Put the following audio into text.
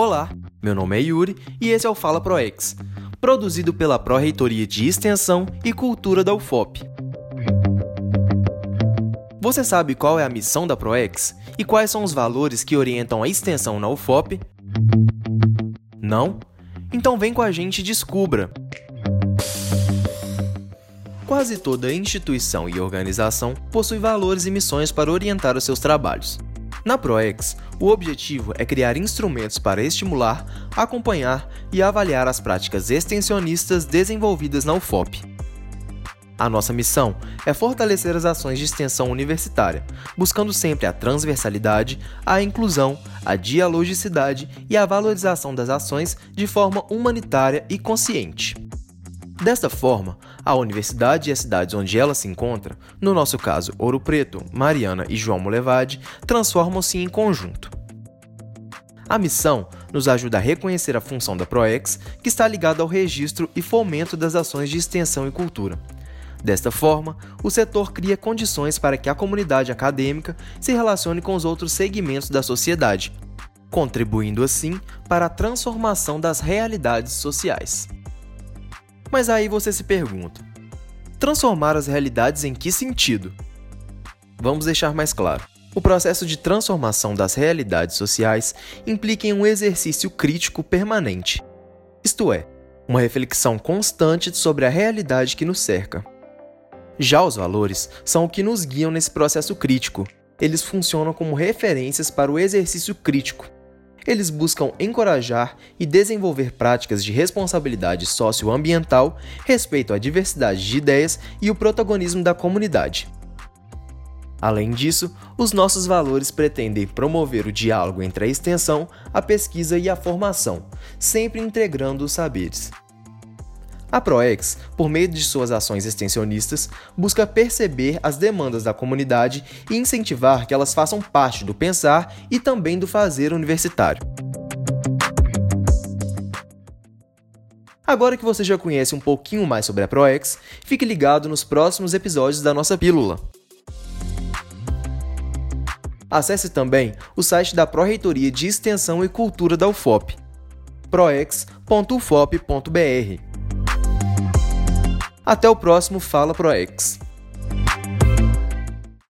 Olá, meu nome é Yuri e esse é o Fala ProEx, produzido pela Pró-Reitoria de Extensão e Cultura da UFOP. Você sabe qual é a missão da ProEx e quais são os valores que orientam a extensão na UFOP? Não? Então vem com a gente e descubra! Quase toda instituição e organização possui valores e missões para orientar os seus trabalhos. Na ProEx, o objetivo é criar instrumentos para estimular, acompanhar e avaliar as práticas extensionistas desenvolvidas na UFOP. A nossa missão é fortalecer as ações de extensão universitária, buscando sempre a transversalidade, a inclusão, a dialogicidade e a valorização das ações de forma humanitária e consciente. Desta forma, a universidade e as cidades onde ela se encontra, no nosso caso Ouro Preto, Mariana e João Molevade, transformam-se em conjunto. A missão nos ajuda a reconhecer a função da PROEX, que está ligada ao registro e fomento das ações de extensão e cultura. Desta forma, o setor cria condições para que a comunidade acadêmica se relacione com os outros segmentos da sociedade, contribuindo assim para a transformação das realidades sociais. Mas aí você se pergunta: transformar as realidades em que sentido? Vamos deixar mais claro. O processo de transformação das realidades sociais implica em um exercício crítico permanente, isto é, uma reflexão constante sobre a realidade que nos cerca. Já os valores são o que nos guiam nesse processo crítico. Eles funcionam como referências para o exercício crítico, eles buscam encorajar e desenvolver práticas de responsabilidade socioambiental, respeito à diversidade de ideias e o protagonismo da comunidade. Além disso, os nossos valores pretendem promover o diálogo entre a extensão, a pesquisa e a formação, sempre integrando os saberes. A ProEx, por meio de suas ações extensionistas, busca perceber as demandas da comunidade e incentivar que elas façam parte do pensar e também do fazer universitário. Agora que você já conhece um pouquinho mais sobre a ProEx, fique ligado nos próximos episódios da nossa pílula. Acesse também o site da Pró-Reitoria de Extensão e Cultura da UFOP, proex.ufop.br até o próximo Fala ProEx.